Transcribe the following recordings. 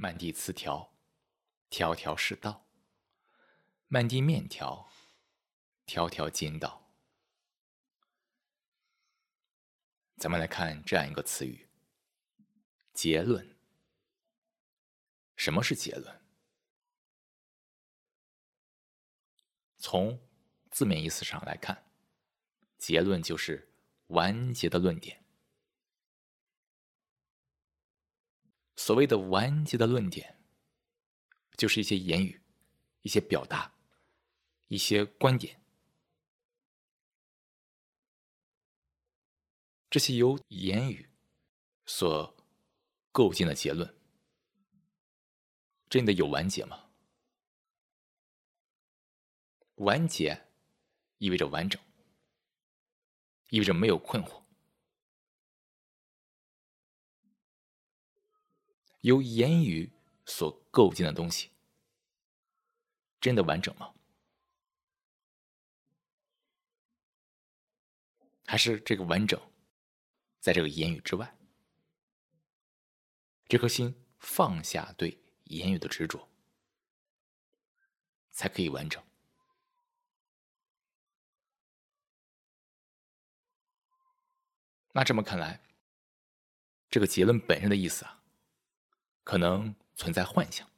满地词条，条条是道；满地面条，条条筋道。咱们来看这样一个词语：结论。什么是结论？从字面意思上来看，结论就是完结的论点。所谓的完结的论点，就是一些言语、一些表达、一些观点，这些由言语所构建的结论，真的有完结吗？完结意味着完整，意味着没有困惑。由言语所构建的东西，真的完整吗？还是这个完整，在这个言语之外？这颗心放下对言语的执着，才可以完整。那这么看来，这个结论本身的意思啊？可能存在幻想，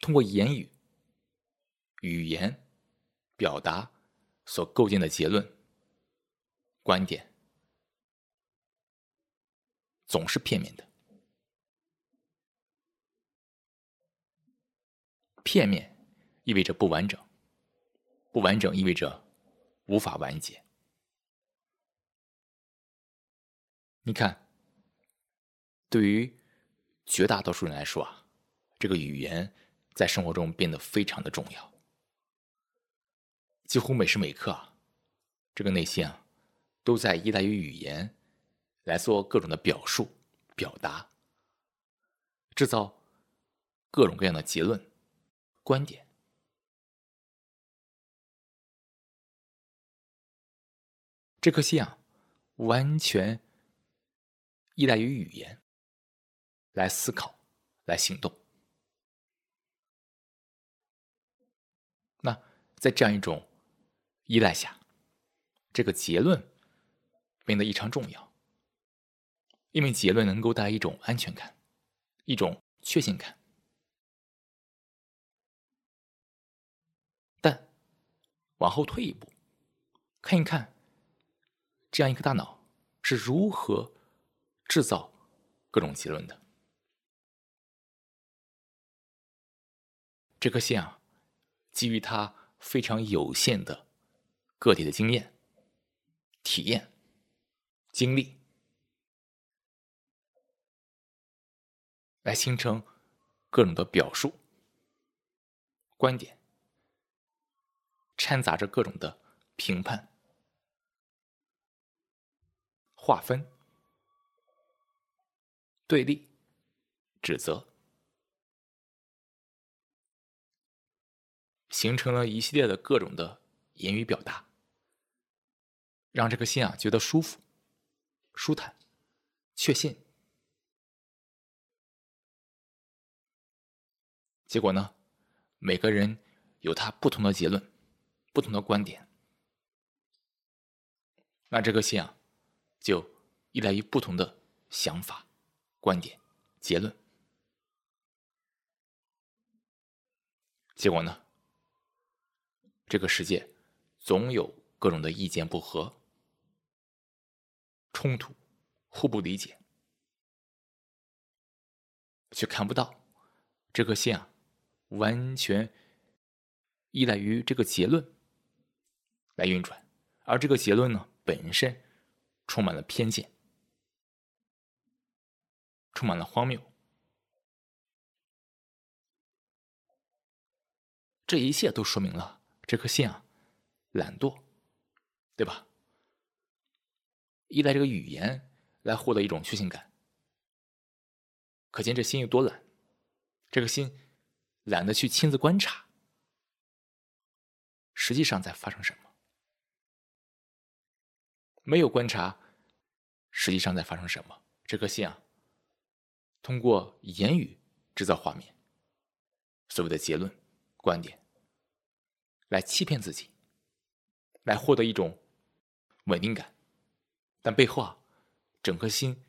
通过言语、语言表达所构建的结论、观点，总是片面的。片面意味着不完整，不完整意味着无法完结。你看。对于绝大多数人来说啊，这个语言在生活中变得非常的重要，几乎每时每刻啊，这个内心啊，都在依赖于语言来做各种的表述、表达，制造各种各样的结论、观点。这颗心啊，完全依赖于语言。来思考，来行动。那在这样一种依赖下，这个结论变得异常重要，因为结论能够带来一种安全感，一种确信感。但往后退一步，看一看，这样一个大脑是如何制造各种结论的。这颗心啊，基于他非常有限的个体的经验、体验、经历，来形成各种的表述、观点，掺杂着各种的评判、划分、对立、指责。形成了一系列的各种的言语表达，让这颗心啊觉得舒服、舒坦、确信。结果呢，每个人有他不同的结论、不同的观点，那这颗心啊就依赖于不同的想法、观点、结论。结果呢？这个世界总有各种的意见不合、冲突、互不理解，却看不到这颗心啊，完全依赖于这个结论来运转，而这个结论呢，本身充满了偏见，充满了荒谬，这一切都说明了。这颗心啊，懒惰，对吧？依赖这个语言来获得一种确信感，可见这心有多懒。这个心懒得去亲自观察，实际上在发生什么？没有观察，实际上在发生什么？这颗心啊，通过言语制造画面，所谓的结论、观点，来欺骗自己，来获得一种稳定感，但背后啊，整颗心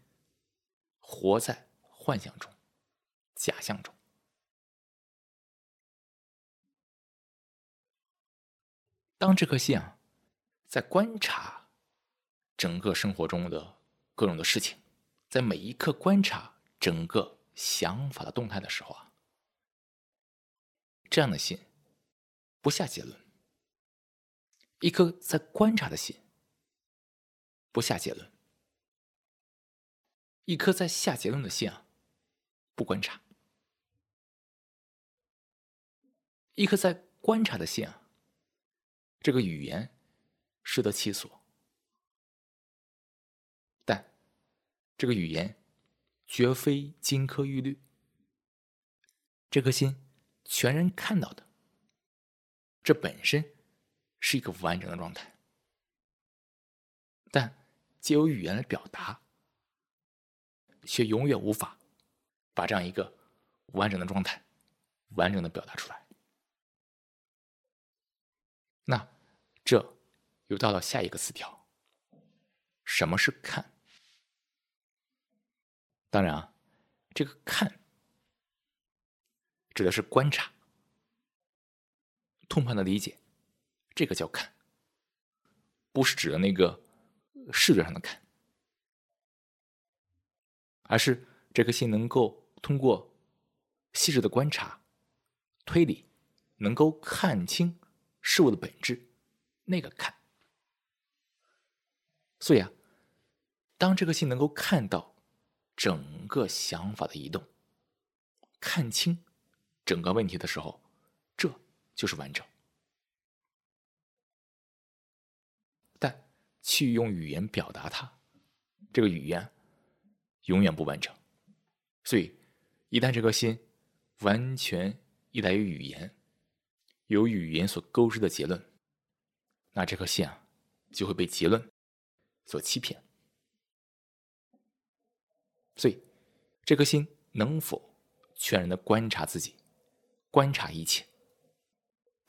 活在幻想中、假象中。当这颗心啊，在观察整个生活中的各种的事情，在每一刻观察整个想法的动态的时候啊，这样的心不下结论；一颗在观察的心不下结论；一颗在下结论的心啊，不观察；一颗在观察的心啊。这个语言适得其所，但这个语言绝非金科玉律。这颗心全然看到的，这本身是一个完整的状态，但借由语言来表达，却永远无法把这样一个完整的状态完整的表达出来。那这又到了下一个词条，什么是看？当然啊，这个看指的是观察、通盘的理解，这个叫看，不是指的那个视觉上的看，而是这颗心能够通过细致的观察、推理，能够看清。事物的本质，那个看。所以啊，当这颗心能够看到整个想法的移动，看清整个问题的时候，就是完整。但去用语言表达它，这个语言永远不完整。所以，一旦这颗心完全依赖于语言。由语言所勾织的结论，那这颗心啊，就会被结论所欺骗。所以，这颗心能否全然的观察自己，观察一切，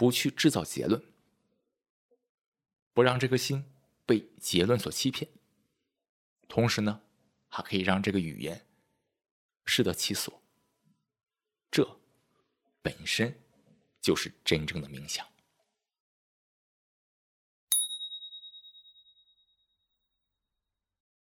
不去制造结论，不让这颗心被结论所欺骗，同时呢，还可以让这个语言适得其所，这本身。就是真正的冥想。